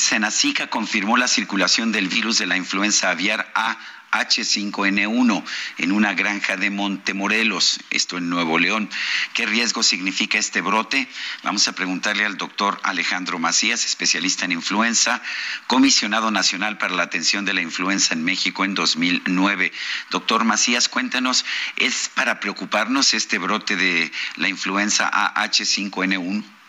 Senacica confirmó la circulación del virus de la influenza aviar A H5N1 en una granja de Montemorelos, esto en Nuevo León. ¿Qué riesgo significa este brote? Vamos a preguntarle al doctor Alejandro Macías, especialista en influenza, comisionado nacional para la atención de la influenza en México en 2009. Doctor Macías, cuéntanos, ¿es para preocuparnos este brote de la influenza AH5N1?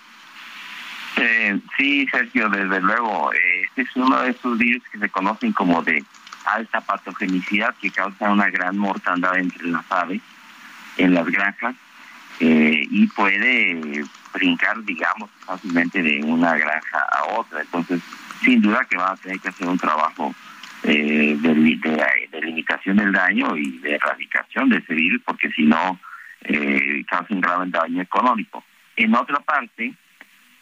Eh, sí, Sergio, desde luego. Este es uno de esos virus que se conocen como de alta patogenicidad que causa una gran mortandad entre las aves en las granjas eh, y puede brincar, digamos, fácilmente de una granja a otra. Entonces, sin duda que va a tener que hacer un trabajo eh, de, limitación del daño y de erradicación de ese virus, porque si no, eh, causa un grave daño económico. En otra parte,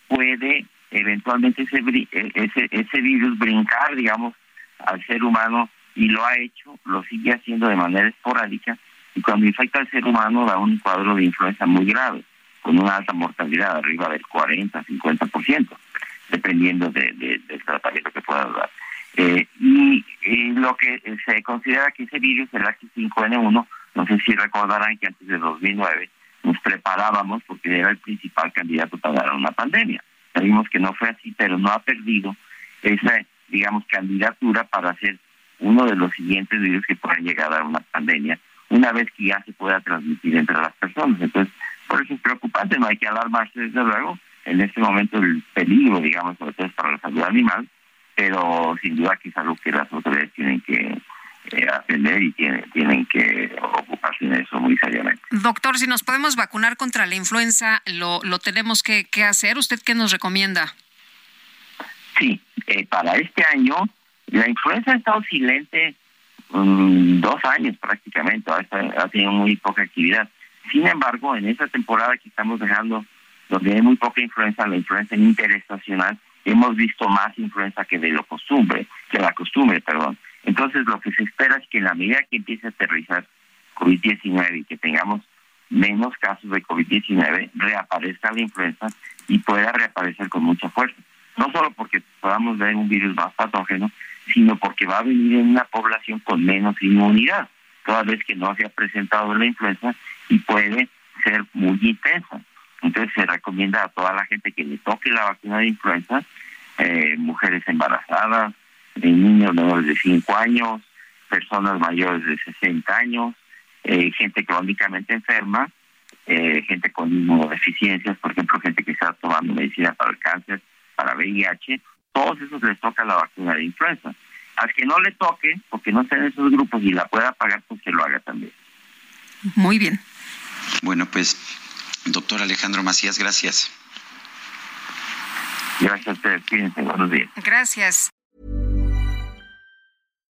puede eventualmente ese, ese, ese virus brincar, digamos, al ser humano y lo ha hecho, lo sigue haciendo de manera esporádica y cuando infecta al ser humano da un cuadro de influenza muy grave, con una alta mortalidad arriba del 40, 50%, dependiendo de, del tratamiento que pueda dar. Eh, y, lo que se considera que ese virus, el H5N1, no sé si recordarán que antes de 2009 preparábamos porque era el principal candidato para dar una pandemia. Sabemos que no fue así, pero no ha perdido esa digamos, candidatura para ser uno de los siguientes virus que puedan llegar a una pandemia, una vez que ya se pueda transmitir entre las personas. Entonces, por eso es preocupante, no hay que alarmarse desde luego. En este momento el peligro, digamos, sobre todo es para la salud animal, pero sin duda que es algo que las autoridades tienen que eh, atender y tienen, tienen que ocuparse de eso muy seriamente. Doctor, si nos podemos vacunar contra la influenza, ¿lo, lo tenemos que, que hacer? ¿Usted qué nos recomienda? Sí, eh, para este año la influenza ha estado silente um, dos años prácticamente, ha, tenido muy poca actividad. Sin embargo, en esta temporada que estamos dejando, donde hay muy poca influenza, la influenza interestacional, hemos visto más influenza que de lo costumbre, que la costumbre, perdón. Entonces, lo que se espera es que en la medida que empiece a aterrizar COVID-19 y que tengamos menos casos de COVID-19, reaparezca la influenza y pueda reaparecer con mucha fuerza no solo porque podamos ver un virus más patógeno, sino porque va a venir en una población con menos inmunidad, toda vez que no se ha presentado la influenza y puede ser muy intensa. Entonces se recomienda a toda la gente que le toque la vacuna de influenza, eh, mujeres embarazadas, eh, niños menores de 5 años, personas mayores de 60 años, eh, gente crónicamente enferma, gente con inmunodeficiencias, por ejemplo, gente que está tomando medicina para el cáncer, para VIH, todos esos les toca la vacuna de influenza. Al que no le toque, porque no estén en esos grupos y la pueda pagar, pues que lo haga también. Muy bien. Bueno, pues, doctor Alejandro Macías, gracias. Gracias a ustedes. Cuídense. Buenos días. Gracias.